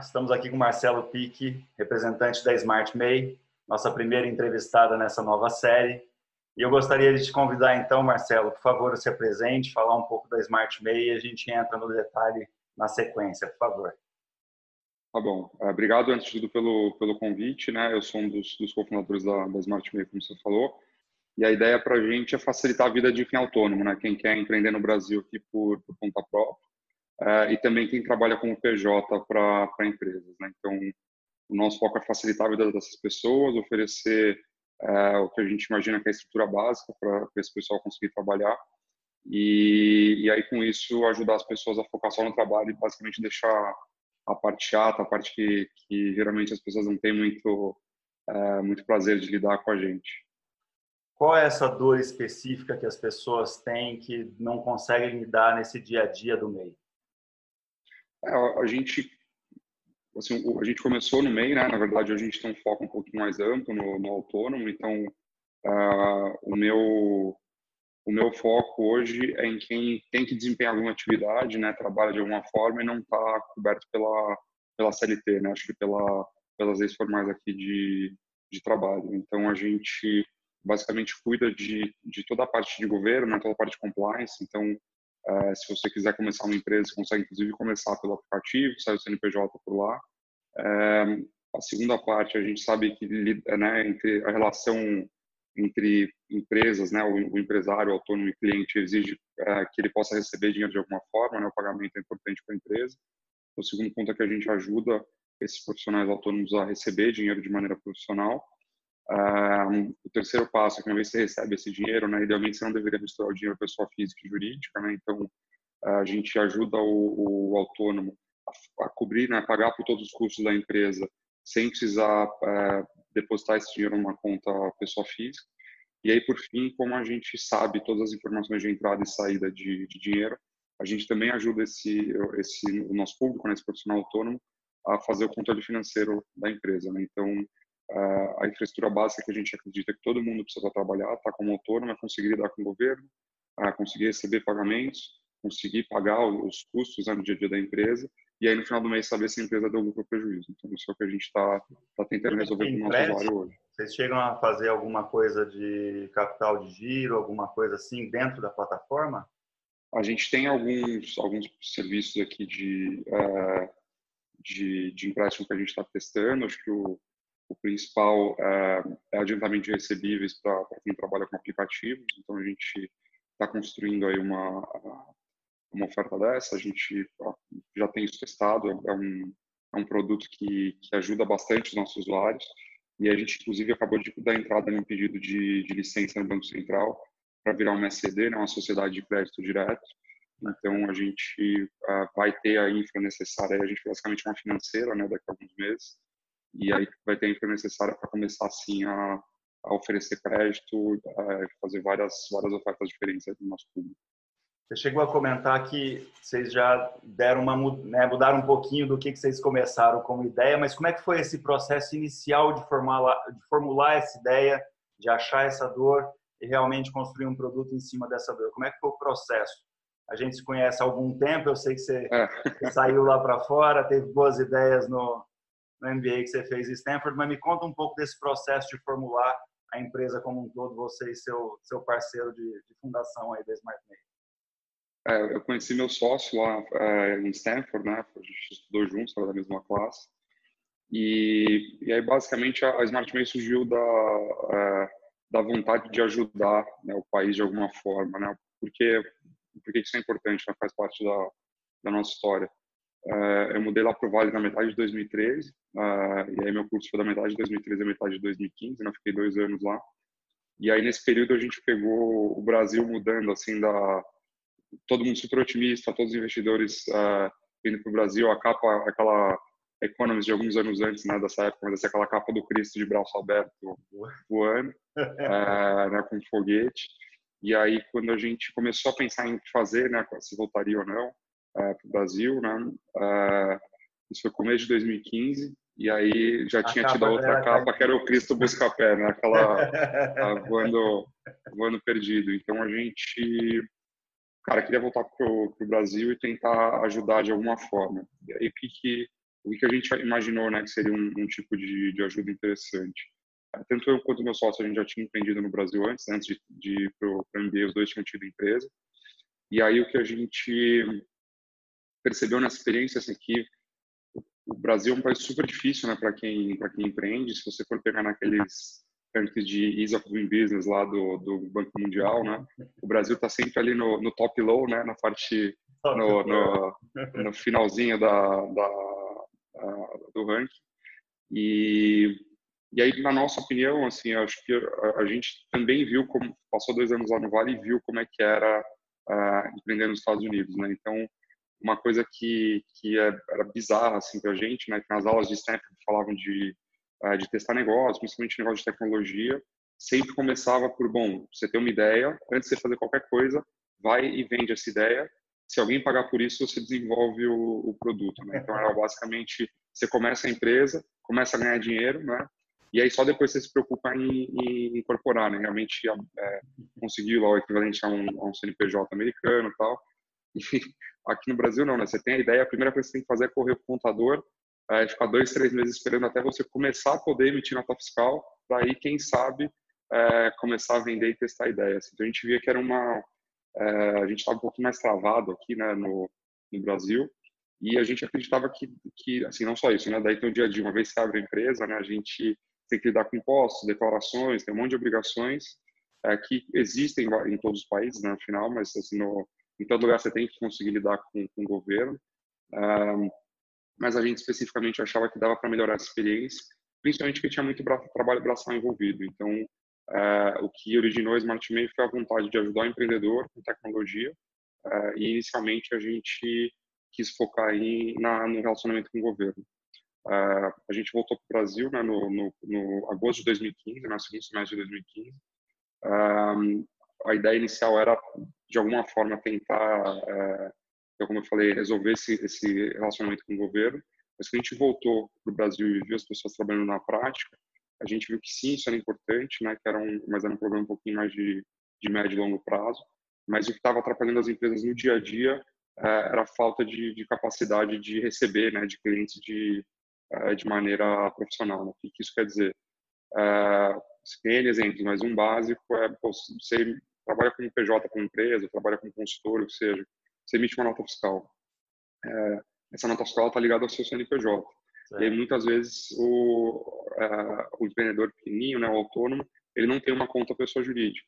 estamos aqui com Marcelo Pique, representante da Smart May, nossa primeira entrevistada nessa nova série. E eu gostaria de te convidar então, Marcelo, por favor, se apresente, falar um pouco da Smart May e a gente entra no detalhe na sequência, por favor. Tá bom. Obrigado, antes de tudo, pelo, pelo convite. Né? Eu sou um dos, dos cofundadores da, da Smart May, como você falou. E a ideia para a gente é facilitar a vida de quem é autônomo, né? quem quer empreender no Brasil aqui por, por conta própria. É, e também quem trabalha como PJ para empresas. Né? Então, o nosso foco é facilitar a vida dessas pessoas, oferecer é, o que a gente imagina que é a estrutura básica para esse pessoal conseguir trabalhar. E, e aí, com isso, ajudar as pessoas a focar só no trabalho e basicamente deixar a parte chata, a parte que, que geralmente as pessoas não têm muito, é, muito prazer de lidar com a gente. Qual é essa dor específica que as pessoas têm que não conseguem lidar nesse dia a dia do meio? É, a gente assim, a gente começou no MEI, né? Na verdade, a gente tem um foco um pouquinho mais amplo no, no autônomo, então uh, o meu o meu foco hoje é em quem tem que desempenhar alguma atividade, né? Trabalha de alguma forma e não está coberto pela pela CLT, né? Acho que pela pelas leis formais aqui de de trabalho. Então a gente basicamente cuida de, de toda a parte de governo, né, toda a parte de compliance. Então, uh, se você quiser começar uma empresa, você consegue inclusive começar pelo aplicativo, sai o CNPJ por lá. Uh, a segunda parte, a gente sabe que né, entre a relação entre empresas, né, o, o empresário, o autônomo e cliente exige uh, que ele possa receber dinheiro de alguma forma, né, o pagamento é importante para a empresa. O segundo ponto é que a gente ajuda esses profissionais autônomos a receber dinheiro de maneira profissional o terceiro passo é que uma vez que você recebe esse dinheiro, né, idealmente você não deveria misturar o dinheiro pessoa física e jurídica, né, então a gente ajuda o, o autônomo a, a, cobrir, né, a pagar por todos os custos da empresa sem precisar é, depositar esse dinheiro numa conta pessoa física. E aí, por fim, como a gente sabe todas as informações de entrada e saída de, de dinheiro, a gente também ajuda esse, esse, o nosso público, né, esse profissional autônomo, a fazer o controle financeiro da empresa. Né? Então, a infraestrutura básica que a gente acredita que todo mundo precisa trabalhar, tá como autônomo, é conseguir lidar com o governo, conseguir receber pagamentos, conseguir pagar os custos né, no dia a dia da empresa e aí no final do mês saber se a empresa deu lucro ou prejuízo. Então isso é o que a gente está tá tentando resolver com o nosso usuário hoje. Vocês chegam a fazer alguma coisa de capital de giro, alguma coisa assim dentro da plataforma? A gente tem alguns alguns serviços aqui de uh, de, de empréstimo que a gente está testando. Acho que o o principal é, é adiantamento de recebíveis para quem trabalha com aplicativos. Então, a gente está construindo aí uma, uma oferta dessa. A gente já tem isso testado. É um, é um produto que, que ajuda bastante os nossos usuários. E a gente, inclusive, acabou de dar entrada em um pedido de, de licença no Banco Central para virar uma SCD, né, uma sociedade de crédito direto. Então, a gente uh, vai ter a infra necessária. A gente, basicamente, é uma financeira né, daqui a alguns meses e aí vai ter a infra necessária para começar assim a, a, oferecer crédito, a fazer várias várias ofertas diferentes no nosso público. Você chegou a comentar que vocês já deram uma né, mudaram um pouquinho do que, que vocês começaram como ideia, mas como é que foi esse processo inicial de formular, de formular essa ideia, de achar essa dor e realmente construir um produto em cima dessa dor? Como é que foi o processo? A gente se conhece há algum tempo, eu sei que você é. saiu lá para fora, teve boas ideias no, no MBA que você fez em Stanford, mas me conta um pouco desse processo de formular a empresa como um todo, você e seu, seu parceiro de, de fundação aí da Smart É, eu conheci meu sócio lá é, em Stanford, né? A gente estudou juntos, era da mesma classe. E, e aí, basicamente, a, a surgiu da, é, da vontade de ajudar né, o país de alguma forma, né? Porque, porque isso é importante, né? faz parte da, da nossa história. Uh, eu mudei lá para o Vale na metade de 2013, uh, eh, e aí meu curso foi da metade de 2013 a metade de 2015, né? fiquei dois anos lá. E aí nesse período a gente pegou o Brasil mudando, assim, da todo mundo super otimista, todos os investidores uh, vindo para o Brasil, a capa, aquela Economist de alguns anos antes, né, dessa época, mas assim, aquela capa do Cristo de braço aberto voando, né, com foguete. E aí quando a gente começou a pensar em fazer, né, se voltaria ou não, para o Brasil, né? Uh, isso foi começo de 2015 e aí já a tinha tido a outra capa que era o Cristo Buscapé, né? Aquela voando, voando perdido. Então a gente, cara, queria voltar para o Brasil e tentar ajudar de alguma forma. E aí o que, que o que a gente imaginou né, que seria um, um tipo de, de, ajuda interessante. Tanto eu quanto meu sócio, a gente já tinha empreendido no Brasil antes, antes de, de ir para o MBA, os dois tinham tido empresa. E aí o que a gente percebeu nessa experiência assim, que o Brasil é um país super difícil né, para quem, quem empreende. Se você for pegar naqueles rankings de Ease of Doing Business lá do, do Banco Mundial, né, o Brasil está sempre ali no, no top low, né, na parte, no, no, no finalzinho da, da do ranking. E, e aí, na nossa opinião, assim, acho que a, a, gente também viu como passou dois anos lá no Vale e viu como é que era uh, empreender nos Estados Unidos, né? Então, uma coisa que que é, era bizarra assim para a gente, né? Que nas aulas de Stanford falavam de uh, de testar negócios, principalmente negócio de tecnologia, sempre começava por bom, você tem uma ideia, antes de você fazer qualquer coisa, vai e vende essa ideia se alguém pagar por isso, você desenvolve o, o produto. Né? Então, era basicamente, você começa a empresa, começa a ganhar dinheiro, né? e aí só depois você se preocupa em, em incorporar, né? realmente é, conseguir lá o equivalente a um, a um CNPJ americano e tal. Aqui no Brasil não, né? Você tem a ideia, a primeira coisa que você tem que fazer é correr o contador, é, ficar dois, três meses esperando até você começar a poder emitir nota fiscal, para aí, quem sabe, é, começar a vender e testar ideias. Então a gente via que era uma é, a gente estava um pouquinho mais travado aqui né, no, no Brasil e a gente acreditava que, que, assim, não só isso, né? Daí tem o dia a dia, uma vez que abre a empresa, né? A gente tem que lidar com impostos, declarações, tem um monte de obrigações é, que existem em todos os países, né, no final, mas assim, no, em todo lugar você tem que conseguir lidar com, com o governo. Um, mas a gente especificamente achava que dava para melhorar a experiência, principalmente porque tinha muito trabalho braçal envolvido. Então, Uh, o que originou a Smart foi a vontade de ajudar o empreendedor com tecnologia uh, e inicialmente a gente quis focar aí na, no relacionamento com o governo. Uh, a gente voltou para o Brasil né, no, no, no, agosto de 2015, no segundo semestre de 2015. a ideia inicial era, de alguma forma, tentar, então, como eu falei, resolver esse, esse relacionamento com o governo. Mas quando a gente voltou para o Brasil e viu as pessoas trabalhando na prática, a gente viu que sim, isso era importante, né, que era um, mas era um problema um pouquinho mais de, de médio e longo prazo. Mas o que estava atrapalhando as empresas no dia a dia uh, era a falta de, de, capacidade de receber, né, de clientes de, uh, de maneira profissional. Né? O que, isso quer dizer? Uh, N exemplos, mas um básico é pô, você trabalha com PJ com empresa, trabalha com consultor, ou seja, você emite uma nota fiscal. essa nota fiscal está ligada ao seu CNPJ. E aí, muitas vezes, o, o empreendedor pequenininho, né, o autônomo, ele não tem uma conta pessoa jurídica.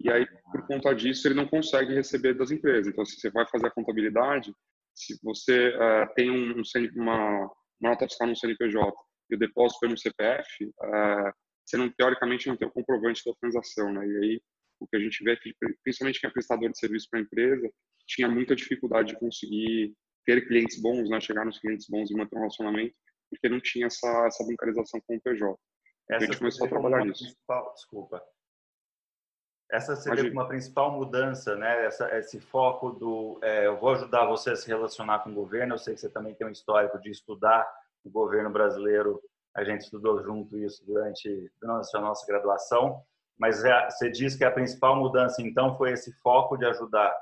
E aí, por conta disso, ele não consegue receber das empresas. Então, se você vai fazer a contabilidade, se você uh, tem um, uma, uma nota fiscal no CNPJ e o depósito foi no CPF, uh, você não, teoricamente não tem o comprovante da transação. Né? E aí, o que a gente vê é que, principalmente quem é prestador de serviço para a empresa, tinha muita dificuldade de conseguir ter clientes bons, né? chegar nos clientes bons e manter um relacionamento, porque não tinha essa, essa bancarização com o PJ. Essa a gente começou a trabalhar nisso. Desculpa. Essa seria uma principal mudança, né? Essa, esse foco do é, eu vou ajudar você a se relacionar com o governo. Eu sei que você também tem um histórico de estudar o governo brasileiro. A gente estudou junto isso durante, durante a nossa graduação. Mas é, você diz que a principal mudança, então, foi esse foco de ajudar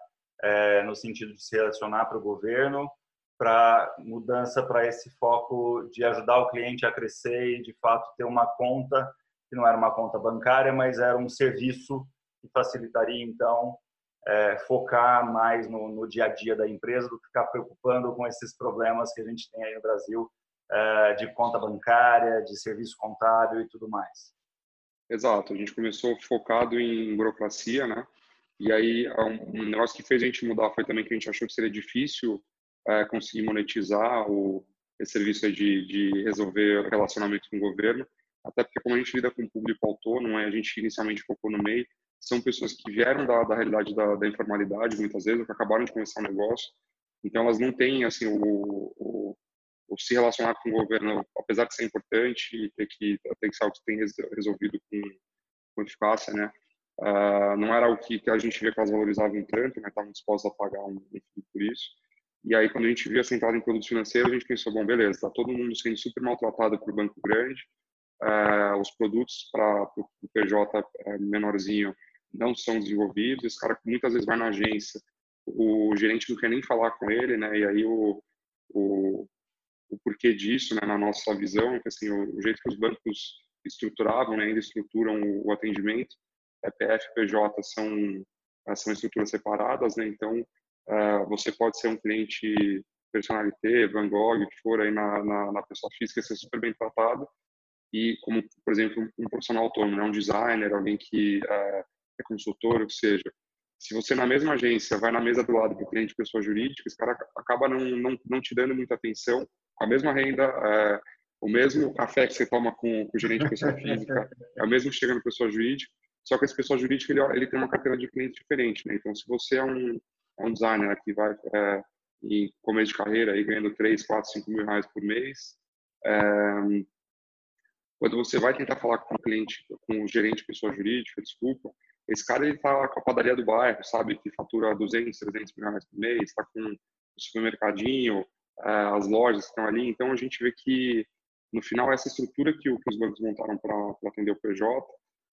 é, no sentido de se relacionar para o governo para mudança para esse foco de ajudar o cliente a crescer e de fato ter uma conta que não era uma conta bancária, mas era um serviço que facilitaria então é, focar mais no, no, dia a dia da empresa do que ficar preocupando com esses problemas que a gente tem aí no Brasil é, de conta bancária, de serviço contábil e tudo mais. Exato, a gente começou focado em burocracia, né? E aí um negócio que fez a gente mudar foi também que a gente achou que seria difícil é, conseguir monetizar o, esse serviço de, de resolver relacionamento com o governo, até porque como a gente lida com o público autônomo, a gente inicialmente focou no MEI, são pessoas que vieram da, da realidade da, da, informalidade muitas vezes, que acabaram de começar um negócio, então elas não têm assim o, o, o, se relacionar com o governo, apesar de ser importante e ter que ter que ser algo que tem resolvido com, com eficácia, né? Uh, não era o que, que, a gente via que elas valorizavam tanto, né? Estavam dispostas a pagar um, um por isso. E aí, quando a gente viu a central em produtos financeiros, a gente pensou, bom, beleza, está todo mundo sendo super maltratado por banco grande, uh, os produtos para o PJ uh, menorzinho não são desenvolvidos, esse cara muitas vezes vai na agência, o gerente não quer nem falar com ele, né, e aí o, o, o porquê disso, né, na nossa visão, que assim, o, jeito que os bancos estruturavam, né, ainda estruturam o, o atendimento, EPF e PJ são, são estruturas separadas, né, então uh, você pode ser um cliente personalité, Van Gogh, que for aí na, na, na pessoa física, ser super bem tratado, e como, por exemplo, um profissional autônomo, né, um designer, alguém que uh, é consultor, ou seja, se você na mesma agência vai na mesa do lado do cliente pessoa jurídica, esse cara acaba não, não, não te dando muita atenção, a mesma renda, é, o mesmo café que você toma com, com o gerente de pessoa física, é o mesmo que chega na pessoa jurídica, só que esse pessoa jurídica ele, ele tem uma carteira de cliente diferente, né? Então, se você é um, é um designer que vai é, em começo de carreira e ganhando 3, 4, 5 mil reais por mês, é, quando você vai tentar falar com o cliente, com o gerente de pessoa jurídica, desculpa, esse cara ele tá com a padaria do bairro, sabe, que fatura 200, 300 mil reais por mês, está com o supermercadinho, as lojas que estão ali. Então a gente vê que no final essa estrutura que, os bancos montaram para atender o PJ,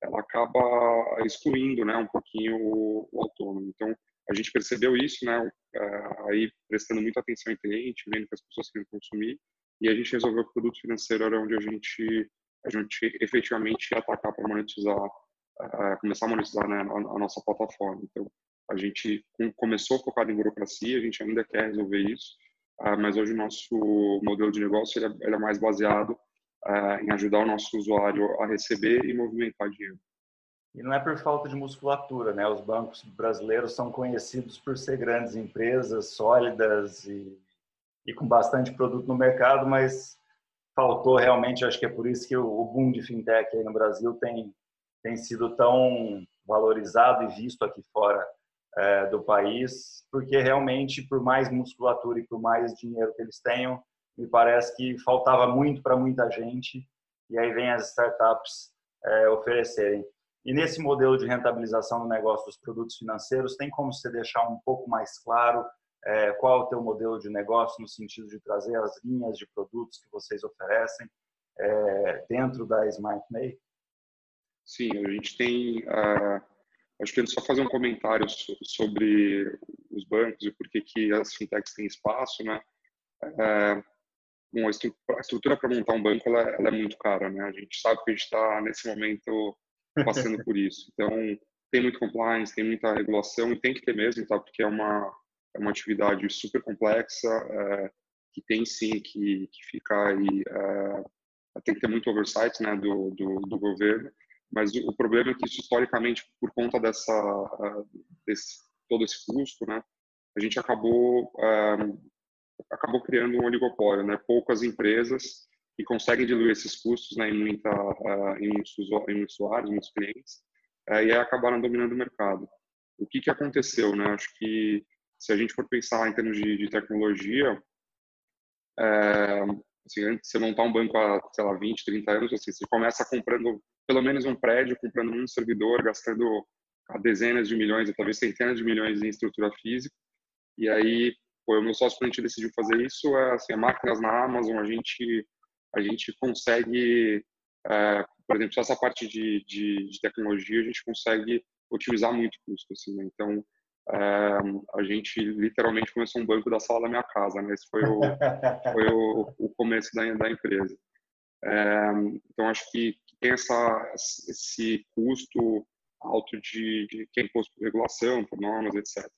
ela acaba excluindo, né, um pouquinho o, o autônomo. Então a gente percebeu isso, né, eh, aí prestando muita atenção em cliente, vendo que as pessoas querem consumir, e a gente resolveu que o produto financeiro era onde a gente a gente efetivamente ia atacar para monetizar começar a monetizar né, a, a, nossa plataforma. Então, a gente começou focado em burocracia, a gente ainda quer resolver isso, uh, mas hoje o nosso modelo de negócio ele é, é mais baseado uh, em ajudar o nosso usuário a receber e movimentar dinheiro. E não é por falta de musculatura, né? Os bancos brasileiros são conhecidos por ser grandes empresas, sólidas e, e com bastante produto no mercado, mas faltou realmente, acho que é por isso que o boom de fintech aí no Brasil tem tem sido tão valorizado e visto aqui fora é, do país, porque realmente, por mais musculatura e por mais dinheiro que eles tenham, me parece que faltava muito para muita gente, e aí vem as startups é, oferecerem. E nesse modelo de rentabilização do negócio dos produtos financeiros, tem como você deixar um pouco mais claro é, qual é o teu modelo de negócio no sentido de trazer as linhas de produtos que vocês oferecem é, dentro da Smart? Sim, a gente tem. Uh, acho que só fazer um comentário sobre os bancos e por que, que as fintechs têm espaço, né? Bom, a estrutura para montar um banco ela, ela, é muito cara, né? A gente sabe que a gente está nesse momento passando por isso. Então, tem muito compliance, tem muita regulação e tem que ter mesmo, tá? Porque é uma é uma atividade super complexa uh, que tem sim que, que ficar aí tem que ter muito oversight, né? Do, do, do governo mas o problema é que historicamente por conta dessa desse todo esse custo, né, a gente acabou acabou criando um oligopólio, né, poucas empresas que conseguem diluir esses custos, né, em muita em muitos, em muitos usuários, muitos clientes, e acabaram dominando o mercado. O que que aconteceu, né? Acho que se a gente for pensar em termos de, de tecnologia, é, assim, antes de você montar um banco há, sei lá, 20, 30 anos, assim, você começa comprando pelo menos um prédio, comprando um servidor, gastando dezenas de milhões, talvez centenas de milhões em estrutura física. E aí, pô, o meu sócio, quando a gente decidiu fazer isso, é assim, a máquinas na Amazon, a gente, a gente consegue, é, por exemplo, só essa parte de, de, de, tecnologia, a gente consegue otimizar muito o custo. Assim, né? Então, é, a gente literalmente começou um banco da sala da minha casa, né? Esse foi o, foi o, o começo da, da empresa. É, então, acho que tem essa, esse custo alto de, de que é imposto por regulação, por normas, etc.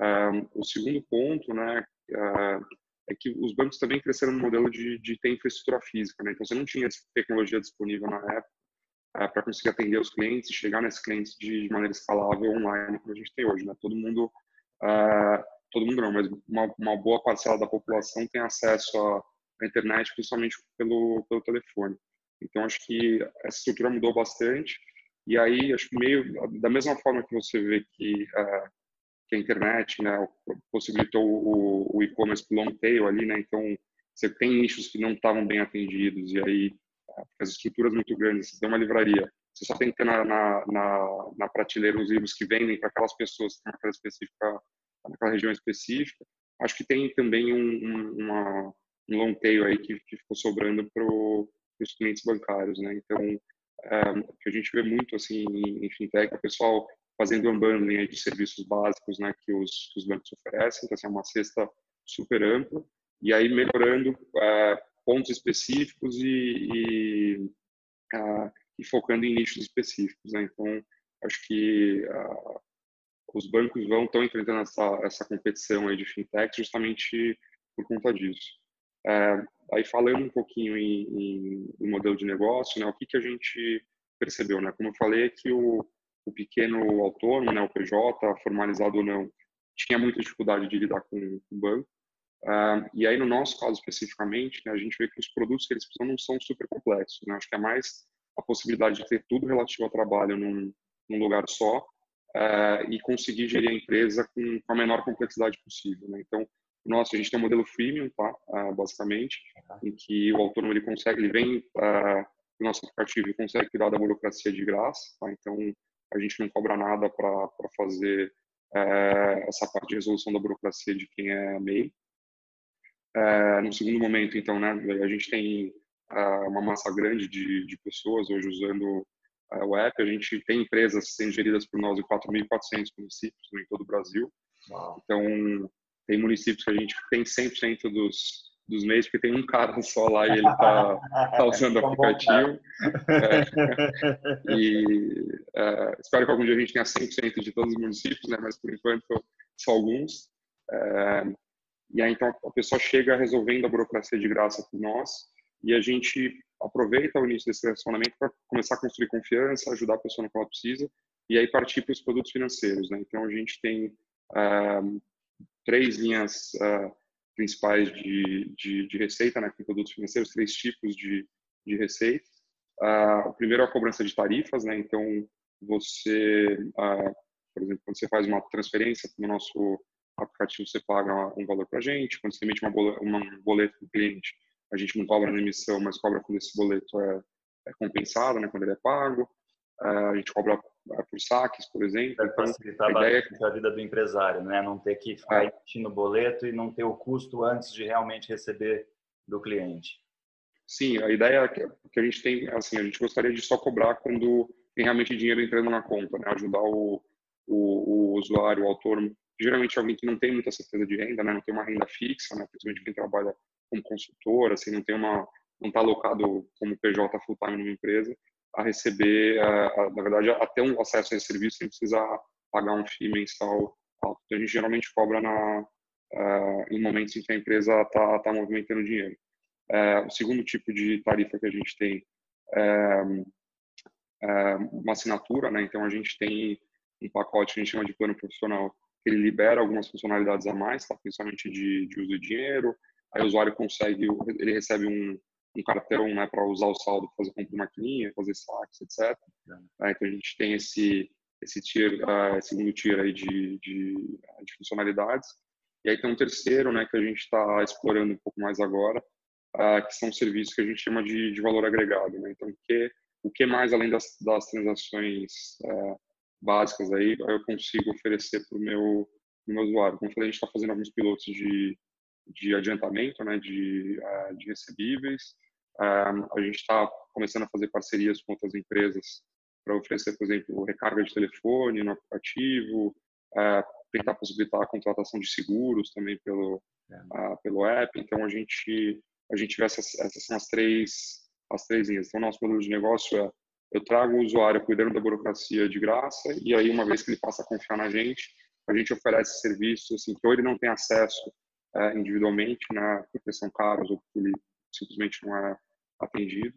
Um, o segundo ponto, né, uh, é que os bancos também cresceram no modelo de, de ter infraestrutura física, né? Então você não tinha tecnologia disponível na época uh, para conseguir atender os clientes chegar nesses clientes de, de, maneira escalável online como a gente tem hoje, né? Todo mundo, uh, todo mundo não, mas uma, uma, boa parcela da população tem acesso à, à internet, principalmente pelo pelo telefone. Então, acho que essa estrutura mudou bastante. E aí, acho que meio da mesma forma que você vê que, uh, que a internet né, possibilitou o, o e-commerce long tail ali, né? Então, você tem nichos que não estavam bem atendidos e aí uh, as estruturas muito grandes, você tem uma livraria, você só tem que ter na, na, na, na prateleira os livros que vendem para aquelas pessoas que naquela específica, naquela região específica. Acho que tem também um, um, uma, um long tail aí que, que ficou sobrando para os clientes bancários, né? Então, é, o que a gente vê muito assim em fintech, é o pessoal fazendo unbundling aí de serviços básicos, né, que os, que os bancos oferecem, então assim, é uma cesta super ampla, e aí melhorando é, pontos específicos e, e, e, focando em nichos específicos. Né? Então, acho que os bancos vão estão enfrentando essa, essa competição aí de fintech justamente por conta disso. Aí falando um pouquinho em, em, em, modelo de negócio, né, o que, que a gente percebeu, né? Como eu falei, que o, o pequeno autônomo, né, o PJ, formalizado ou não, tinha muita dificuldade de lidar com, com o banco. Uh, e aí, no nosso caso especificamente, né, a gente vê que os produtos que eles precisam não são super complexos. Né? Acho que é mais a possibilidade de ter tudo relativo ao trabalho num, num lugar só uh, e conseguir gerir a empresa com, com a menor complexidade possível. Né? Então, nosso, a gente tem um modelo freemium, tá? Uh, basicamente, em que o autônomo ele consegue, ele vem uh, no nosso aplicativo e consegue cuidar da burocracia de graça, tá? Então, a gente não cobra nada para fazer uh, essa parte de resolução da burocracia de quem é MEI. no segundo momento, então, né, a gente tem uma massa grande de, de pessoas hoje usando o app. A gente tem empresas sendo geridas por nós em 4.400 municípios em todo o Brasil. Uau. Então, tem municípios que a gente tem 100% dos, dos meses, porque tem um cara só lá e ele está tá usando o aplicativo. É, e é, espero que algum dia a gente tenha 100% de todos os municípios, né? mas por enquanto só alguns. É, e aí então a pessoa chega resolvendo a burocracia de graça por nós e a gente aproveita o início desse relacionamento para começar a construir confiança, ajudar a pessoa no que ela precisa e aí partir para os produtos financeiros. Né? Então a gente tem três linhas uh, principais de, de, de, receita, né, com produtos financeiros, três tipos de, de receita. Uh, o primeiro é a cobrança de tarifas, né, então você, uh, por exemplo, quando você faz uma transferência no nosso aplicativo, você paga um valor para a gente, quando você emite uma boleto, um boleto para o cliente, a gente não cobra na emissão, mas cobra quando esse boleto é, é compensado, né, quando ele é pago. a gente cobra por saques, por exemplo. Para então, facilitar a, ideia... É a vida do empresário, né? Não ter que ficar é. emitindo boleto e não ter o custo antes de realmente receber do cliente. Sim, a ideia é que a gente tem, assim, a gente gostaria de só cobrar quando tem realmente dinheiro entrando na conta, né? Ajudar o, o, o usuário, o autônomo, geralmente alguém que não tem muita certeza de renda, né? Não tem uma renda fixa, né? Principalmente quem trabalha como consultor, assim, não tem uma, não está alocado como PJ full time numa empresa a receber, a, a, na verdade, a ter um acesso a esse serviço sem precisar pagar um FII mensal alto. Então, a gente geralmente cobra na, uh, em momentos em que a empresa está tá movimentando dinheiro. Uh, o segundo tipo de tarifa que a gente tem é, é uma assinatura, né? então a gente tem um pacote que a gente chama de plano profissional, que ele libera algumas funcionalidades a mais, tá? principalmente de, de uso de dinheiro, aí o usuário consegue, ele recebe um, um cartão né, para usar o saldo, fazer compra de maquininha, fazer saques, etc. É, então a gente tem esse esse tier, uh, segundo tier aí de, de, de, funcionalidades. E aí tem um terceiro, né, que a gente está explorando um pouco mais agora, uh, que são serviços que a gente chama de, de valor agregado. Né? Então, o que, o que mais além das, das transações uh, básicas aí eu consigo oferecer para o meu, meu usuário? Como eu falei, a gente está fazendo alguns pilotos de, de adiantamento, né, de, de recebíveis, a gente está começando a fazer parcerias com outras empresas para oferecer, por exemplo, recarga de telefone no aplicativo, tentar possibilitar a contratação de seguros também pelo é. pelo app. Então a gente a gente vê essas, essas são as três as três linhas. Então nosso modelo de negócio é eu trago o usuário cuidando da burocracia de graça e aí uma vez que ele passa a confiar na gente, a gente oferece serviços assim que ou ele não tem acesso é, individualmente, né, porque são caros ou porque ele simplesmente não é atendido.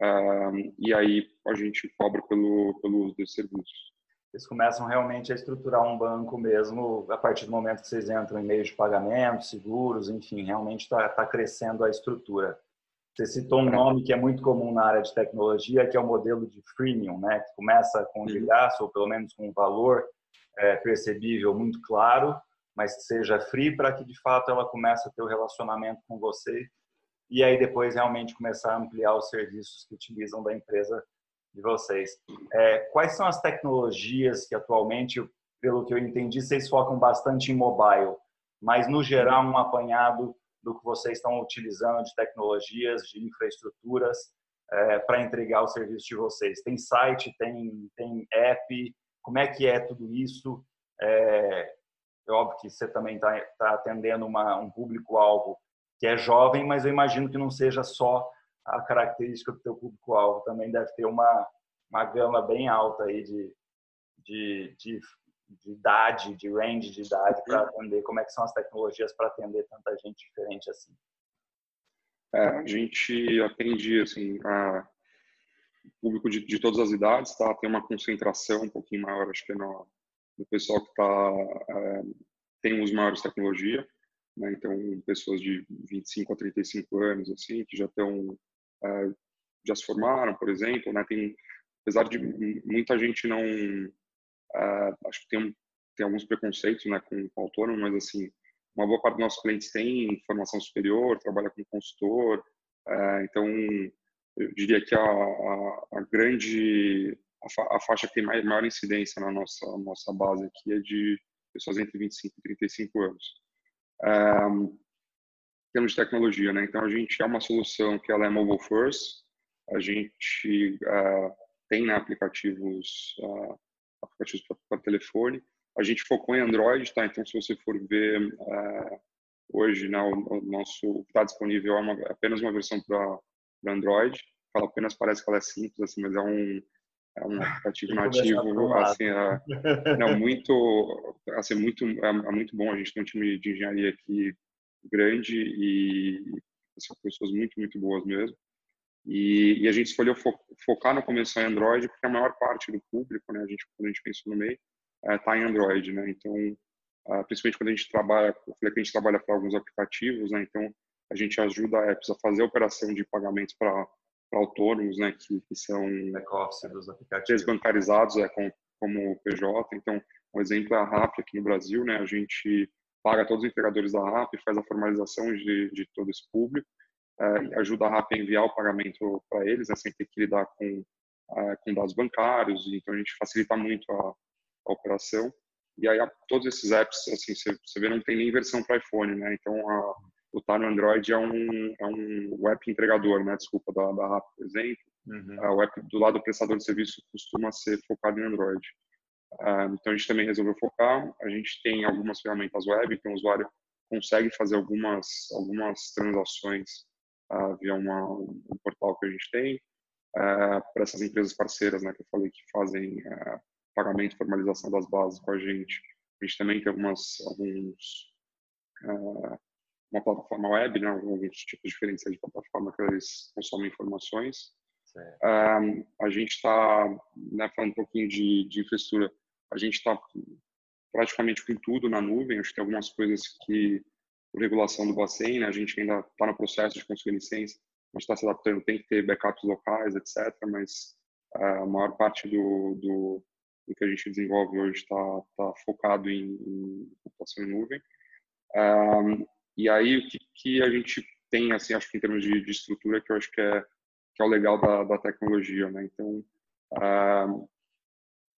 Um, e aí a gente cobra pelo, pelo uso desses serviços. Vocês começam realmente a estruturar um banco mesmo a partir do momento que vocês entram em meios de pagamento, seguros, enfim, realmente está tá crescendo a estrutura. Você citou um nome que é muito comum na área de tecnologia, que é o modelo de freemium, né? que começa com de graça, ou pelo menos com um valor é, percebível muito claro, mas seja free para que, de fato, ela comece a ter o um relacionamento com você e aí depois realmente começar a ampliar os serviços que utilizam da empresa de vocês. É, quais são as tecnologias que atualmente, pelo que eu entendi, vocês focam bastante em mobile, mas no geral um apanhado do que vocês estão utilizando de tecnologias, de infraestruturas é, para entregar o serviço de vocês. Tem site, tem, tem app, como é que é tudo isso? É, é óbvio que você também está tá atendendo uma, um público-alvo que é jovem, mas eu imagino que não seja só a característica do teu público-alvo, também deve ter uma, uma gama bem alta aí de, de, de, de idade, de range de idade para atender, como é que são as tecnologias para atender tanta gente diferente assim? É, a gente atende assim, a público de, de, todas as idades, tá? Tem uma concentração um pouquinho maior, acho que no, no pessoal que tá, é, tem os maiores tecnologia, né? Então, pessoas de 25 a 35 anos, assim, que já estão, é, já se formaram, por exemplo, né? Tem, apesar de muita gente não, é, acho que tem, tem alguns preconceitos, né, com, com autônomo, mas, assim, uma boa parte dos nossos clientes tem formação superior, trabalha como consultor, então eu diria que a, a, a grande a, fa, a, faixa que tem maior incidência na nossa nossa base aqui é de pessoas entre 25 e 35 anos. É, em termos de tecnologia, né? Então a gente é uma solução que ela é mobile first. A gente uh, tem né, aplicativos uh, aplicativos para telefone a gente focou em Android, tá? Então, se você for ver uh, hoje, né, o, o nosso está disponível é uma, apenas uma versão para Android. Fala apenas parece que ela é simples, assim, mas é um é um aplicativo nativo, assim, é, não, muito, assim, muito, é, é, muito bom. A gente tem um time de engenharia aqui grande e são pessoas muito, muito boas mesmo. E, e a gente escolheu fo focar no começo em Android porque a maior parte do público, né, a gente, quando a gente pensou no meio, está é, em Android, né? Então, uh, principalmente quando a gente trabalha, eu falei que a gente trabalha para alguns aplicativos, né? Então, a gente ajuda apps a fazer a operação de pagamentos para autônomos, né? Que, que são desbancarizados, é, com, como o PJ. Então, um exemplo é a RAP aqui no Brasil, né? A gente paga todos os entregadores da RAP, faz a formalização de, de todo esse público, é, ajuda a RAP a enviar o pagamento para eles, né, sem ter que lidar com, é, com dados bancários. Então, a gente facilita muito a, a operação. E aí, todos esses apps, assim, você, você vê, não tem nem versão para iPhone, né? Então, a, o Tá no Android é um, é um app entregador, né? Desculpa, da, da RAP, por exemplo. Uhum. Uh, o app do lado do prestador de serviço costuma ser focado em Android. Uh, então, a gente também resolveu focar. A gente tem algumas ferramentas web, então o usuário consegue fazer algumas, algumas transações uh, via uma, um portal que a gente tem. para essas empresas parceiras, né, que eu falei que fazem pagamento e formalização das bases com a gente. A gente também tem algumas, alguns, uma plataforma web, né, alguns tipos diferentes de plataforma que eles consomem informações. Um, a gente está, né, falando um pouquinho de, de infraestrutura, a gente está praticamente com tudo na nuvem. Acho que tem algumas coisas que, por regulação do Bacen, né, a gente ainda está no processo de conseguir licença, gente está se adaptando, tem que ter backups locais, etc. Mas uh, a maior parte do, do, do que a gente desenvolve hoje está tá focado em, em computação em nuvem. Um, e aí, o que, que, a gente tem, assim, acho que em termos de, de, estrutura, que eu acho que é, que é o legal da, da tecnologia, né? Então, um,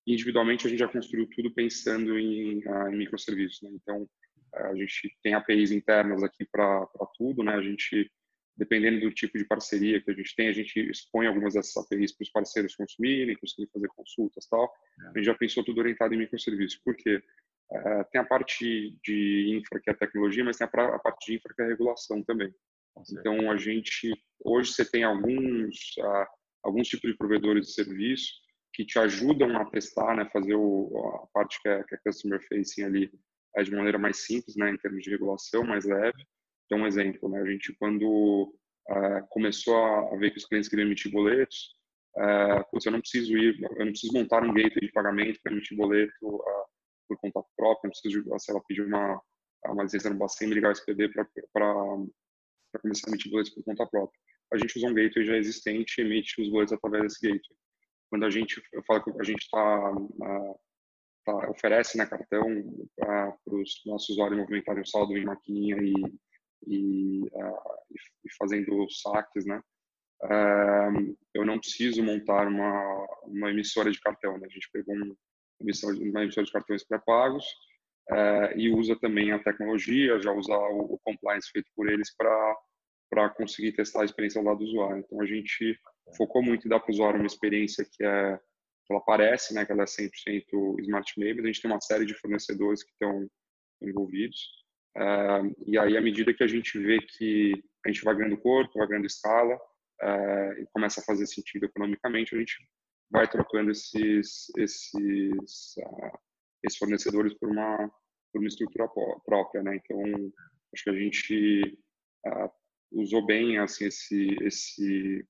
individualmente, a gente já construiu tudo pensando em, uh, em microserviços, né? Então, a gente tem APIs internas aqui para tudo, né? A gente dependendo do tipo de parceria que a gente tem, a gente expõe algumas dessas APIs para os parceiros consumirem, conseguir fazer consultas tal. É. A gente já pensou tudo orientado em microserviços. Por quê? Uh, tem a parte de infra que é a tecnologia, mas tem a, a parte de infra que é a regulação também. Então a gente hoje você tem alguns uh, alguns tipos de provedores de serviço que te ajudam a testar, né, fazer o, a parte que é, que é customer facing ali é de maneira mais simples, né, em termos de regulação, mais leve. Então, um exemplo, né? A gente, quando uh, começou a ver que os clientes queriam emitir boletos, uh, putz, eu não preciso ir, eu não preciso montar um gateway de pagamento para emitir boleto uh, por conta própria, não preciso, sei lá, pedir uma, uma licença no Bacen e ligar o SPD para começar a emitir boletos por conta própria. A gente usa um gateway já existente e emite os boletos através desse gateway. Quando a gente, eu falo que a gente está tá, oferece né, cartão para os nossos usuários movimentarem o saldo em maquininha e e, uh, e fazendo saques, né? Uh, eu não preciso montar uma, uma emissora de cartão, né? A gente pegou um, uma emissora de cartões pré-pagos uh, e usa também a tecnologia, já usar o, o compliance feito por eles para conseguir testar a experiência lado do usuário. Então a gente focou muito em dar para o usuário uma experiência que é que ela parece, né, que ela é 100% smart mas a gente tem uma série de fornecedores que estão envolvidos Uh, e aí, à medida que a gente vê que a gente vai ganhando corpo, vai ganhando escala, uh, e começa a fazer sentido economicamente, a gente vai trocando esses, esses, uh, esses fornecedores por uma, por uma estrutura própria, né? Então, acho que a gente usou bem assim esse esse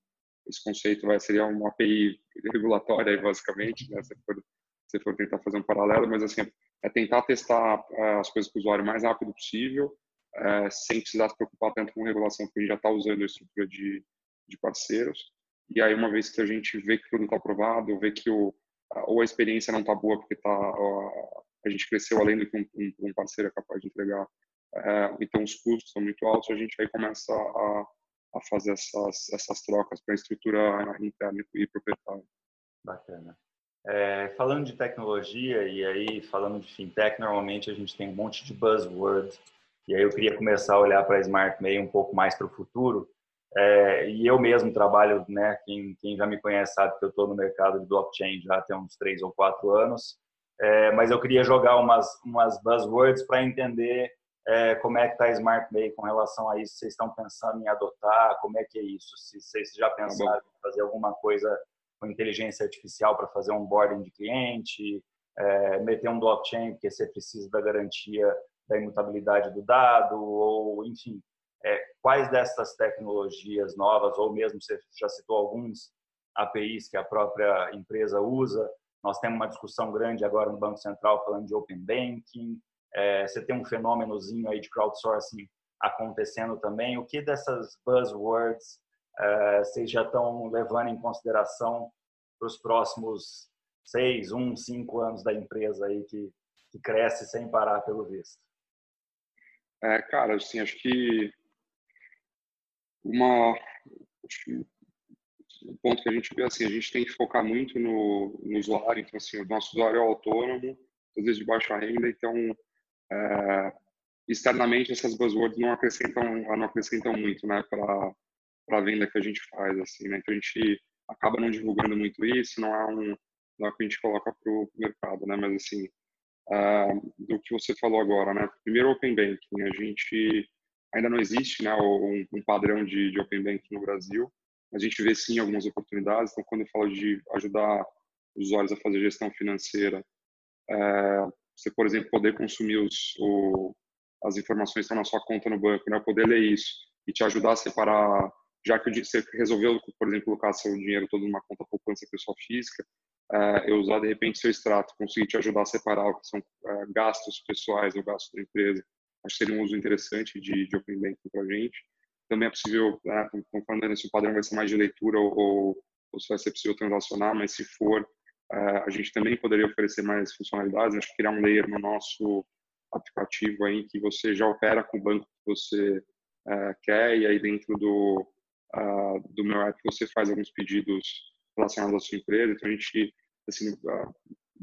esse conceito vai seria uma API regulatória basicamente né se for se for tentar fazer um paralelo mas assim é tentar testar eh, as coisas com o usuário o mais rápido possível é, sem precisar se preocupar tanto com regulação porque a gente já está usando a estrutura de, de parceiros e aí uma vez que a gente vê que o produto está aprovado vê que o ou a experiência não está boa porque tá a gente cresceu além do que um, um parceiro é capaz de entregar é, então os custos são muito altos, a gente aí começa a, a fazer essas, essas trocas para a estrutura interna e proprietária. Bacana. É, falando de tecnologia e aí falando de fintech, normalmente a gente tem um monte de buzzword e aí eu queria começar a olhar para a Smart May um pouco mais para o futuro. É, e eu mesmo trabalho, né? Quem, quem, já me conhece sabe que eu estou no mercado de blockchain já tem uns três ou quatro anos. É, mas eu queria jogar umas, umas buzzwords para entender é, como é que está a Smart May com relação a isso? Vocês estão pensando em adotar? Como é que é isso? Se vocês já tá pensaram em fazer alguma coisa com inteligência artificial para fazer um onboarding de cliente, é, meter um blockchain porque você precisa da garantia da imutabilidade do dado, ou enfim, é, quais dessas tecnologias novas, ou mesmo você já citou alguns APIs que a própria empresa usa, nós temos uma discussão grande agora no Banco Central falando de Open Banking, é, você tem um fenômenozinho aí de crowdsourcing acontecendo também. O que dessas buzzwords é, vocês já estão levando em consideração para os próximos seis, um, cinco anos da empresa aí que, que cresce sem parar pelo visto? É, cara, assim, acho que uma o ponto que a gente vê assim, a gente tem que focar muito no, no usuário, então assim, o nosso usuário é autônomo, às vezes de baixa renda, então é, externamente essas buzzwords não acrescentam não acrescentam muito né para a venda que a gente faz assim né então a gente acaba não divulgando muito isso não é um não é o que a gente coloca para o mercado né mas assim uh, do que você falou agora né primeiro open banking a gente ainda não existe né um, um padrão de, de open banking no Brasil a gente vê sim algumas oportunidades então quando eu falo de ajudar os usuários a fazer gestão financeira é, você, por exemplo, poder consumir os, o, as informações que estão na sua conta no banco, né? poder ler isso e te ajudar a separar, já que você resolveu, por exemplo, colocar seu dinheiro todo numa conta poupança pessoa física, uh, eu usar de repente seu extrato, conseguir te ajudar a separar o que são uh, gastos pessoais ou gastos da empresa, acho que seria um uso interessante de, de Open Banking para a gente. Também é possível, né, conforme se o padrão vai ser mais de leitura ou, ou se vai ser possível transacionar, mas se for, a gente também poderia oferecer mais funcionalidades, acho que criar um layer no nosso aplicativo aí que você já opera com o banco que você uh, quer e aí dentro do uh, do meu app você faz alguns pedidos relacionados à sua empresa. Então a gente assim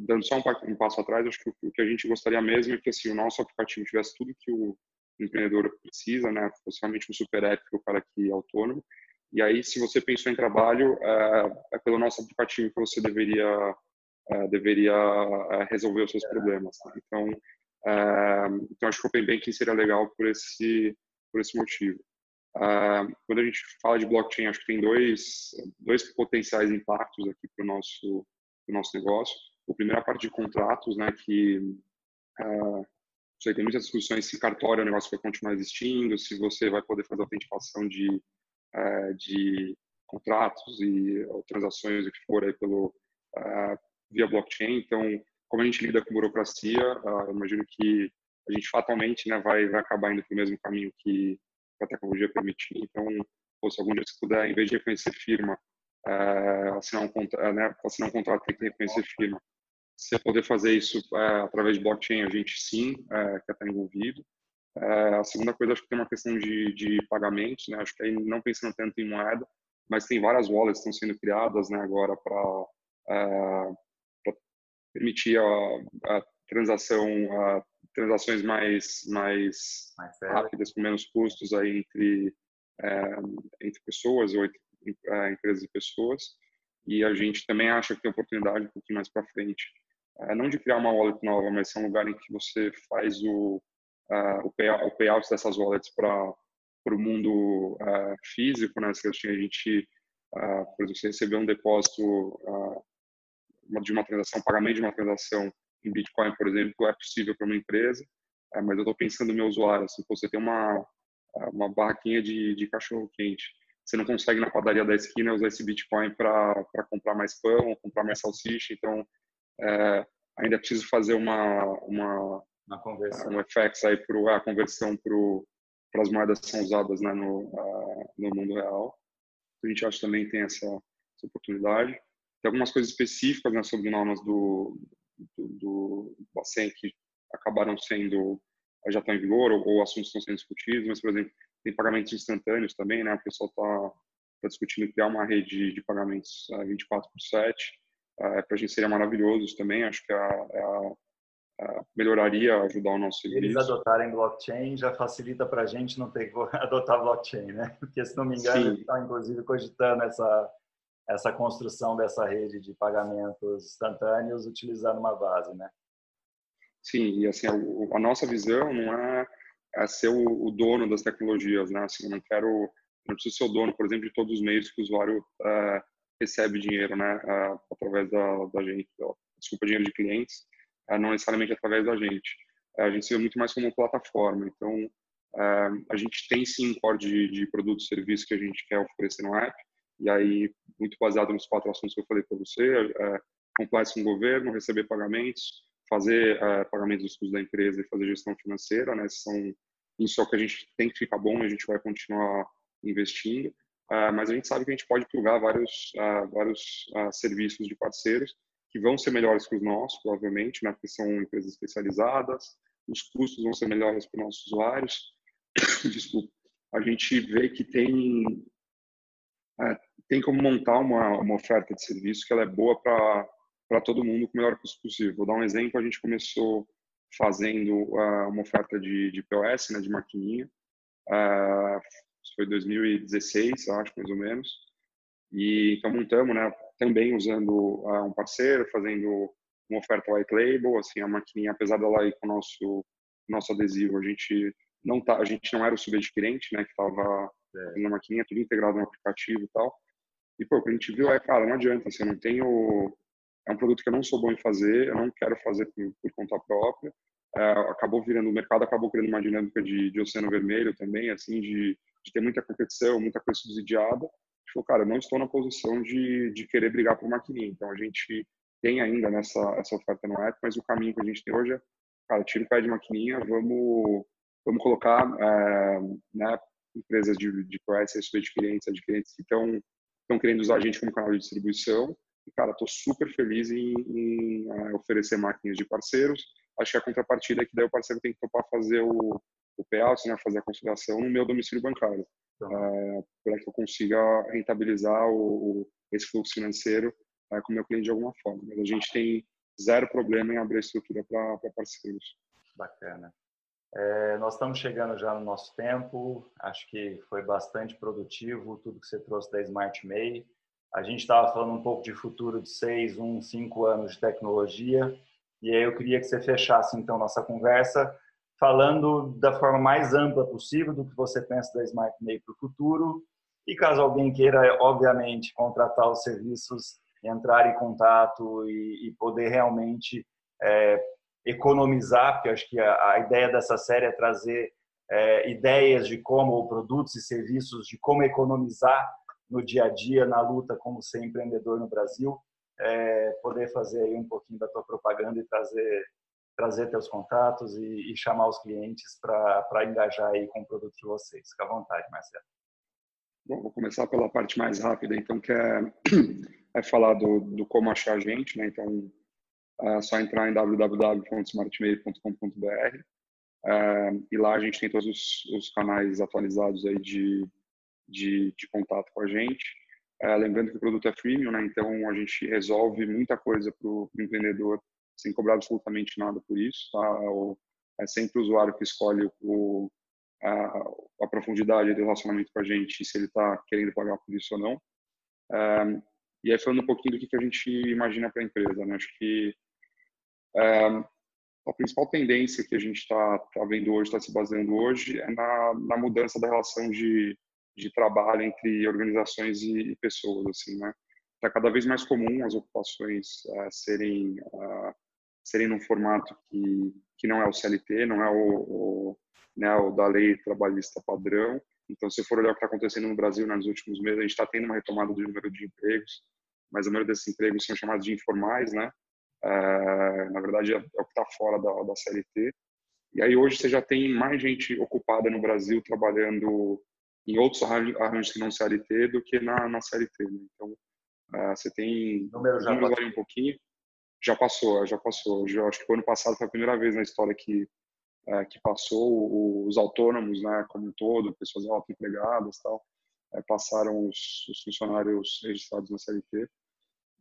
dando só um, um, passo atrás, acho que o, que a gente gostaria mesmo é que assim o nosso aplicativo tivesse tudo que o empreendedor precisa, né? Fosse realmente um super app para o cara que é autônomo e aí, se você pensou em trabalho, é, é pelo nosso aplicativo que você deveria é, deveria é, resolver os seus problemas. Tá? Então, é, então acho que o Open Banking seria legal por esse por esse motivo. É, quando a gente fala de blockchain, acho que tem dois dois potenciais impactos aqui para o nosso nosso negócio. A parte de contratos, né, que você tem muitas discussões se cartório é um negócio que vai continuar existindo, se você vai poder fazer autenticação de é, de contratos e transações, o que for, aí pelo, uh, via blockchain. Então, como a gente lida com burocracia, uh, imagino que a gente fatalmente né, vai, vai acabar indo para o mesmo caminho que a tecnologia permitir. Então, ou se algum dia você puder, em vez de reconhecer firma, uh, assinar, um, uh, né, assinar um contrato tem que reconhecer firma, você poder fazer isso uh, através de blockchain, a gente sim uh, quer estar envolvido. É, a segunda coisa, acho que tem uma questão de, de pagamentos, né? Acho que aí não pensando tanto em moeda, mas tem várias wallets que estão sendo criadas, né, agora para é, permitir a, a transação, a transações mais mais, mais rápidas, com menos custos aí entre é, entre pessoas ou entre é, empresas e pessoas. E a gente também acha que tem oportunidade um pouquinho mais para frente, é, não de criar uma wallet nova, mas ser um lugar em que você faz o uh, o, payout, dessas wallets para o mundo uh, físico, né? Se a gente, uh, por exemplo, você receber um depósito de uma transação, pagamento de uma transação em Bitcoin, por exemplo, é possível para uma empresa, mas eu estou pensando no meu usuário, assim, você tem uma uma barraquinha de, de cachorro quente, você não consegue na padaria da esquina usar esse Bitcoin para comprar mais pão, comprar mais salsicha, então é, ainda é preciso fazer uma uma uma conversão. um FX aí para a conversão para as moedas que são usadas né, no, uh, no mundo real. A gente acha que também tem essa, essa oportunidade. Tem algumas coisas específicas né, sobre normas do, do, do Bacen que acabaram sendo, já estão em vigor, ou, ou assuntos estão sendo discutidos, mas, por exemplo, tem pagamentos instantâneos também, né? O pessoal está tá discutindo criar uma rede de pagamentos uh, 24 por 7. Uh, para a gente seria maravilhoso também. Acho que é a, é a melhoraria, ajudar o nosso serviço. Eles adotarem blockchain já facilita para a gente não ter que adotar blockchain, né? Porque, se não me engano, estão, inclusive, cogitando essa, essa construção dessa rede de pagamentos instantâneos utilizando uma base, né? Sim, e assim, a, a nossa visão não é, é ser o, o, dono das tecnologias, né? Assim, eu não quero, não preciso ser o dono, por exemplo, de todos os meios que o usuário uh, recebe dinheiro, né? Através da, da gente, desculpa, dinheiro de clientes não necessariamente através da gente. A gente se vê muito mais como plataforma. Então, a gente tem sim um core de, de e serviços que a gente quer oferecer no app. E aí, muito baseado nos quatro assuntos que eu falei para você, é, compliance com o governo, receber pagamentos, fazer é, pagamentos dos custos da empresa e fazer gestão financeira, né? São isso é o que a gente tem que ficar bom, a gente vai continuar investindo. Uh, mas a gente sabe que a gente pode plugar vários, uh, vários uh, serviços de parceiros que vão ser melhores que os nossos, provavelmente, né, porque são empresas especializadas, os custos vão ser melhores para os nossos usuários. Desculpa. A gente vê que tem tem como montar uma, uma oferta de serviço que ela é boa para todo mundo com o melhor custo possível. Vou dar um exemplo, a gente começou fazendo uma oferta de, de POS, né, de maquininha, uh, foi 2016, acho, mais ou menos, e então montamos, né, também usando uh, um parceiro, fazendo uma oferta white label, assim, a maquininha, apesar dela ir com o nosso, nosso adesivo, a gente não tá, a gente não era o subadquirente, né, que estava é. na maquininha, tudo integrado no aplicativo e tal. E, pô, o que a gente viu é, cara, não adianta, assim, eu não tenho... É um produto que eu não sou bom em fazer, eu não quero fazer por, por conta própria. É, acabou virando, o mercado acabou criando uma dinâmica de, de oceano vermelho também, assim, de, de ter muita competição, muita coisa subsidiada falou, cara, não estou na posição de, de querer brigar por maquininha. Então, a gente tem ainda nessa essa oferta no app, mas o caminho que a gente tem hoje é, cara, tira o pé de maquininha, vamos, vamos colocar é, né, empresas de, de clientes, adquirentes que estão estão querendo usar a gente como canal de distribuição. E, cara, estou super feliz em, em é, oferecer máquinas de parceiros. Acho que a contrapartida é que daí o parceiro tem que topar fazer o, o payout, né, fazer a conciliação no meu domicílio bancário uh, para que eu consiga rentabilizar o, o esse fluxo financeiro uh, com o meu cliente de alguma forma. Mas a gente tem zero problema em abrir a estrutura para parceiros. Bacana. É, nós estamos chegando já no nosso tempo. Acho que foi bastante produtivo tudo que você trouxe da Smart May. A gente estava falando um pouco de futuro de seis, um, cinco anos de tecnologia. E aí eu queria que você fechasse então nossa conversa falando da forma mais ampla possível do que você pensa da Smart May para o futuro. E caso alguém queira, obviamente, contratar os serviços, entrar em contato e, e poder realmente é, economizar, porque acho que a, a, ideia dessa série é trazer é, ideias de como produtos e serviços, de como economizar no dia a dia, na luta como ser empreendedor no Brasil, é, poder fazer aí um pouquinho da tua propaganda e trazer trazer teus contatos e, e chamar os clientes para engajar aí com o produto de vocês. Fica à vontade, Marcelo. Bom, vou começar pela parte mais rápida, então, que é, é falar do, do como achar a gente, né? Então, é só entrar em www.smartmail.com.br é, e lá a gente tem todos os, os canais atualizados aí de, de, de, contato com a gente. É, lembrando que o produto é freemium, né? Então, a gente resolve muita coisa para o empreendedor sem cobrar absolutamente nada por isso. Tá? É sempre o usuário que escolhe o, a, a profundidade do relacionamento com a gente, se ele está querendo pagar por isso ou não. E aí falando um pouquinho do que, a gente imagina para a empresa, né? acho que a principal tendência que a gente está tá vendo hoje, está se baseando hoje, é na, na mudança da relação de, de trabalho entre organizações e, e pessoas, assim, né? Está cada vez mais comum as ocupações uh, serem uh, serem num formato que que não é o CLT, não é o, o, né, o da lei trabalhista padrão. Então, se for olhar o que está acontecendo no Brasil né, nos últimos meses, a gente está tendo uma retomada do número de empregos, mas a maioria desses empregos são chamados de informais, né? É, na verdade, é, é o que está fora da, da CLT. E aí hoje você já tem mais gente ocupada no Brasil trabalhando em outros arranjos que não CLT do que na, na CLT. Né? Então, uh, você tem... Número já varia um pouquinho. Já passou, já passou. Já, acho que o ano passado foi a primeira vez na história que, uh, que passou os autônomos, né, como um todo, pessoas autoempregadas tal, uh, passaram os, os, funcionários registrados na CLT.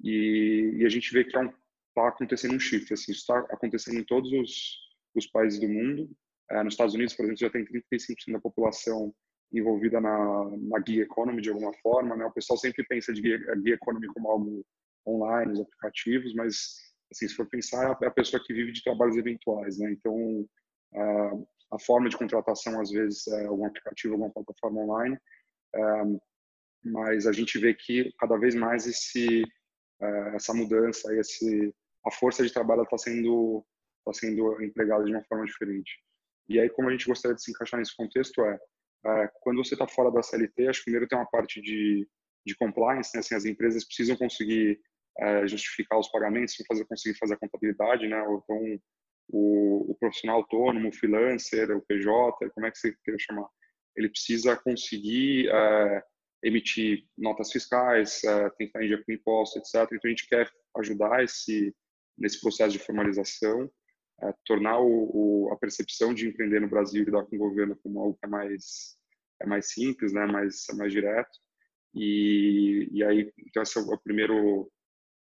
E, e a gente vê que está é um, acontecendo um shift. Assim, isso está acontecendo em todos os, os países do mundo. Uh, nos Estados Unidos, por exemplo, já tem 35% da população envolvida na, na guia economy de alguma forma, né? O pessoal sempre pensa de guia economy como algo online, os aplicativos, mas assim, se for pensar, é a pessoa que vive de trabalhos eventuais, né? Então, a, a forma de contratação às vezes é algum aplicativo, alguma plataforma online, mas a gente vê que cada vez mais esse essa mudança, esse a força de trabalho está sendo está sendo empregada de uma forma diferente. E aí, como a gente gostaria de se encaixar nesse contexto é é, quando você está fora da CLT, acho que primeiro tem uma parte de, de compliance, né? assim, as empresas precisam conseguir é, justificar os pagamentos, fazer, conseguir fazer a contabilidade, né? Então, o, o, profissional autônomo, o freelancer, o PJ, como é que você quer chamar? Ele precisa conseguir é, emitir notas fiscais, é, tentar em dia com imposto, etc. Então, a gente quer ajudar esse, nesse processo de formalização é, tornar o, o, a percepção de empreender no Brasil e lidar com o governo como algo que é mais é mais simples, né, mais é mais direto. E, e aí então esse é o primeiro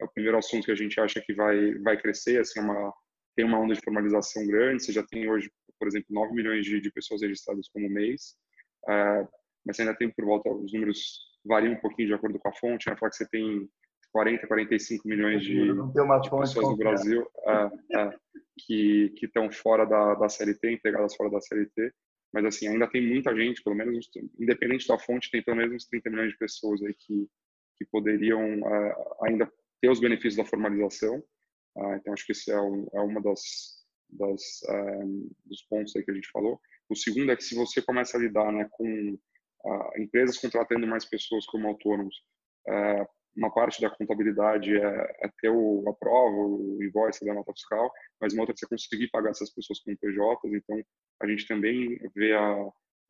é o primeiro assunto que a gente acha que vai vai crescer, assim, é uma tem uma onda de formalização grande, você já tem hoje, por exemplo, 9 milhões de, de pessoas registradas como mês, é, mas ainda tem por volta, os números variam um pouquinho de acordo com a fonte, né, falar que você tem 40, 45 milhões de, de pessoas no Brasil é, é, que que estão fora da, da CLT, empregadas fora da CLT, mas assim ainda tem muita gente, pelo menos independente da fonte, tem pelo menos uns 30 milhões de pessoas aí que que poderiam uh, ainda ter os benefícios da formalização. Uh, então acho que esse é, um, é uma das, das uh, dos pontos aí que a gente falou. O segundo é que se você começa a lidar né, com empresas contratando mais pessoas como autônomos, uma parte da contabilidade é, é ter o a prova, o invoice da nota fiscal, mas uma outra é você conseguir pagar essas pessoas com PJs. Então, a gente também vê a,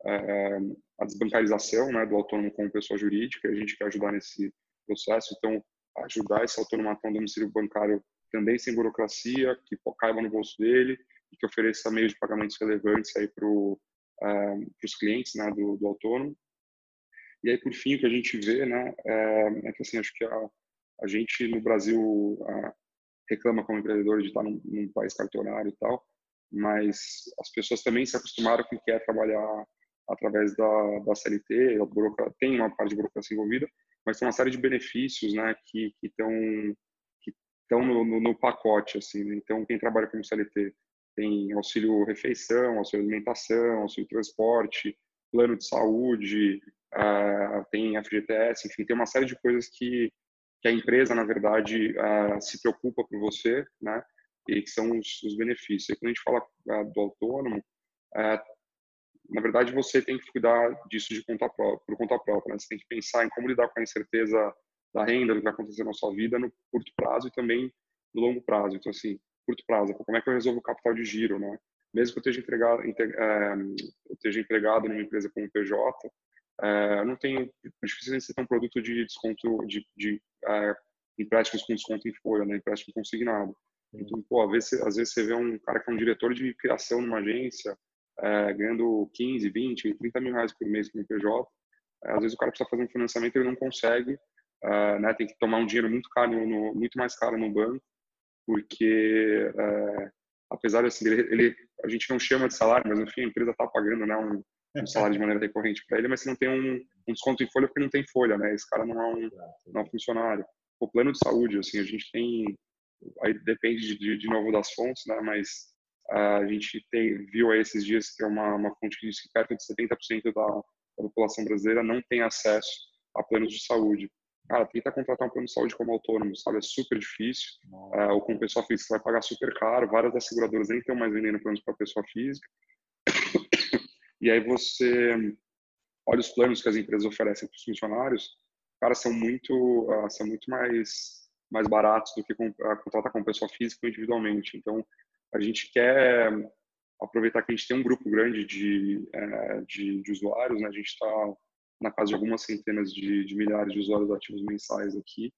a, a desbancarização né, do autônomo como pessoa jurídica, a gente quer ajudar nesse processo. Então, ajudar esse autônomo a ter um domicílio bancário também sem burocracia, que caiba no bolso dele e que ofereça meios de pagamentos relevantes aí para os clientes né, do, do autônomo. E aí, por fim, o que a gente vê, né, é, é que assim, acho que a, a gente no Brasil reclama como empreendedor de estar num, num, país cartorário e tal, mas as pessoas também se acostumaram com o que é trabalhar através da, da CLT, a tem uma parte de burocracia envolvida, mas tem uma série de benefícios, né, que estão que no, no, no, pacote, assim. Né? Então, quem trabalha como CLT tem auxílio refeição, auxílio alimentação, auxílio transporte, plano de saúde, uh, tem FGTS, enfim, tem uma série de coisas que, que a empresa, na verdade, uh, se preocupa por você, né? E que são os, os benefícios. E quando a gente fala uh, do autônomo, na verdade, você tem que cuidar disso de conta própria, por conta própria. Né? Você tem que pensar em como lidar com a incerteza da renda, do que vai acontecer na sua vida no curto prazo e também no longo prazo. Então, assim, curto prazo, como é que eu resolvo o capital de giro, né? Mesmo que eu esteja empregado, eu esteja empregado numa empresa como PJ, é, não tem dificilmente você tem um produto de desconto de, de é, empréstimos com desconto em folha, né? empréstimo consignado. Então, pô, às vezes, às vezes você vê um cara que é um diretor de criação numa agência é, ganhando 15, 20, 30 mil reais por mês com o PJ. É, às vezes o cara precisa fazer um financiamento e ele não consegue, é, né? Tem que tomar um dinheiro muito caro, no, muito mais caro no banco, porque é, apesar assim, ele, ele, a gente não chama de salário, mas no fim a empresa está pagando, né? Um, um salário de maneira recorrente para ele, mas você não tem um, um, desconto em folha porque não tem folha, né? Esse cara não é um, não é um funcionário. O plano de saúde, assim, a gente tem, aí depende de, de novo das fontes, né? Mas a gente tem, viu aí esses dias que é uma, uma fonte que diz que perto de 70% da, da população brasileira não tem acesso a planos de saúde. Cara, tenta contratar um plano de saúde como autônomo, sabe? É super difícil. É, ou com pessoa física, você vai pagar super caro. Várias das seguradoras nem estão mais vendendo planos para pessoa física. e aí você olha os planos que as empresas oferecem para os funcionários, cara, são muito, uh, são muito mais, mais baratos do que com, uh, contratar com pessoa física individualmente. Então, a gente quer aproveitar que a gente tem um grupo grande de, uh, de, de, usuários, né? A gente está na casa de algumas centenas de, de, milhares de usuários ativos mensais aqui,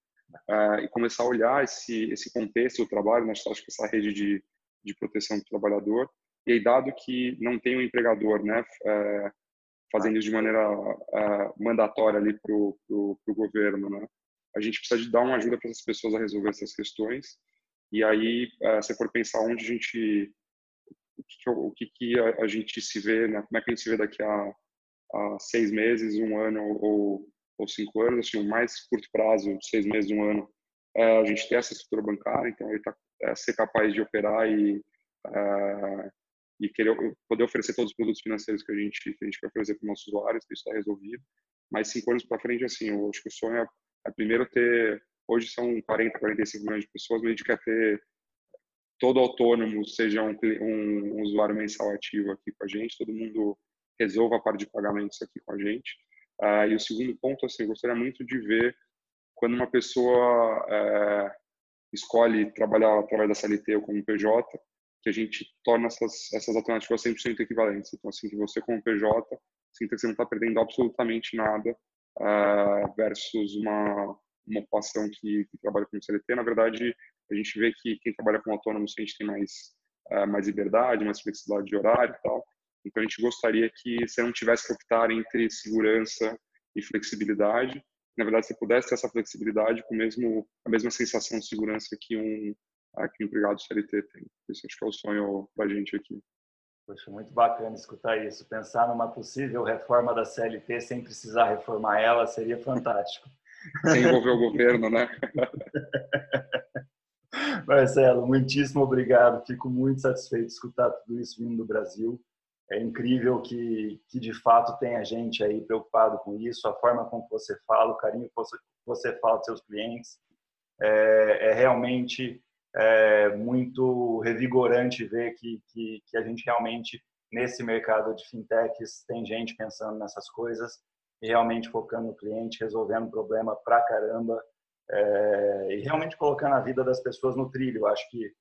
uh, e começar a olhar esse, esse contexto do trabalho, né? acho que essa rede de, de proteção do trabalhador, e aí, dado que não tem um empregador, né, uh, fazendo isso de maneira uh, mandatória ali para o governo, né, a gente precisa de dar uma ajuda para essas pessoas a resolver essas questões, e aí, se for pensar onde a gente, o que, que, a, a, gente se vê, né, como é que a gente se vê daqui a a seis meses, um ano ou, ou cinco anos, assim, o mais curto prazo, seis meses, um ano, é, a gente tem essa estrutura bancária, então ele tá, é, ser capaz de operar e, é, e querer poder oferecer todos os produtos financeiros que a gente, que a gente quer oferecer para os nossos usuários, isso está resolvido. Mas cinco anos para frente, assim, eu acho que o sonho é, é primeiro ter, hoje são 40, 45 milhões de pessoas, mas a gente quer ter todo autônomo, seja um, um, um usuário mensal ativo aqui com a gente, todo mundo resolva a parte de pagamentos aqui com a gente. Uh, e o segundo ponto, assim, eu gostaria muito de ver quando uma pessoa uh, escolhe trabalhar através da CLT ou como PJ, que a gente torna essas, essas alternativas 100% equivalentes. Então, assim, que você como PJ sinta que você não está perdendo absolutamente nada uh, versus uma, uma ocupação que, que, trabalha com CLT. Na verdade, a gente vê que quem trabalha com autônomo, a tem mais, uh, mais liberdade, mais flexibilidade de horário e tal. Então, a gente gostaria que você não tivesse que optar entre segurança e flexibilidade. Na verdade, você pudesse ter essa flexibilidade com mesmo, a mesma sensação de segurança que um, que um empregado CLT tem. Isso acho que é o sonho para a gente aqui. Poxa, muito bacana escutar isso. Pensar numa possível reforma da CLT sem precisar reformar ela seria fantástico. Sem envolver o governo, né? Marcelo, muitíssimo obrigado. Fico muito satisfeito de escutar tudo isso vindo do Brasil. É incrível que, que de fato tem a gente aí preocupado com isso, a forma com que você fala, o carinho que você, você fala dos seus clientes. É, é realmente é, muito revigorante ver que, que, que, a gente realmente, nesse mercado de fintechs, tem gente pensando nessas coisas e realmente focando no cliente, resolvendo problema pra caramba é, e realmente colocando a vida das pessoas no trilho. Eu acho que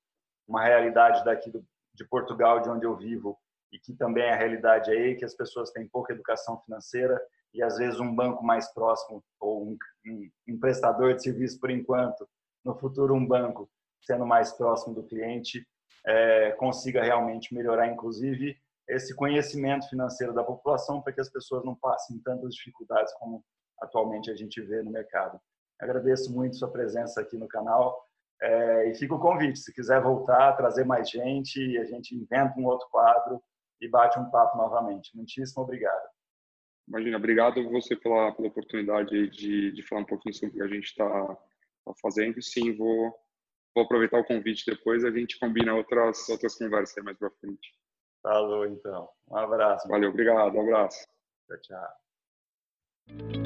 uma realidade daqui do, de Portugal, de onde eu vivo, e que também é a realidade aí, que as pessoas têm pouca educação financeira e às vezes um banco mais próximo ou um, um, um prestador de serviço por enquanto, no futuro um banco sendo mais próximo do cliente, é, consiga realmente melhorar, inclusive, esse conhecimento financeiro da população para que as pessoas não passem tantas dificuldades como atualmente a gente vê no mercado. Agradeço muito sua presença aqui no canal é, e fica o convite, se quiser voltar, trazer mais gente, a gente inventa um outro quadro e bate um papo novamente. Muitíssimo obrigado. Imagina, obrigado você pela, pela oportunidade de, de falar um pouquinho sobre o que a gente está tá fazendo. Sim, vou, vou aproveitar o convite depois a gente combina outras, outras conversas mais para frente. Falou, então. Um abraço. Valeu, obrigado. Um abraço. Tchau, tchau.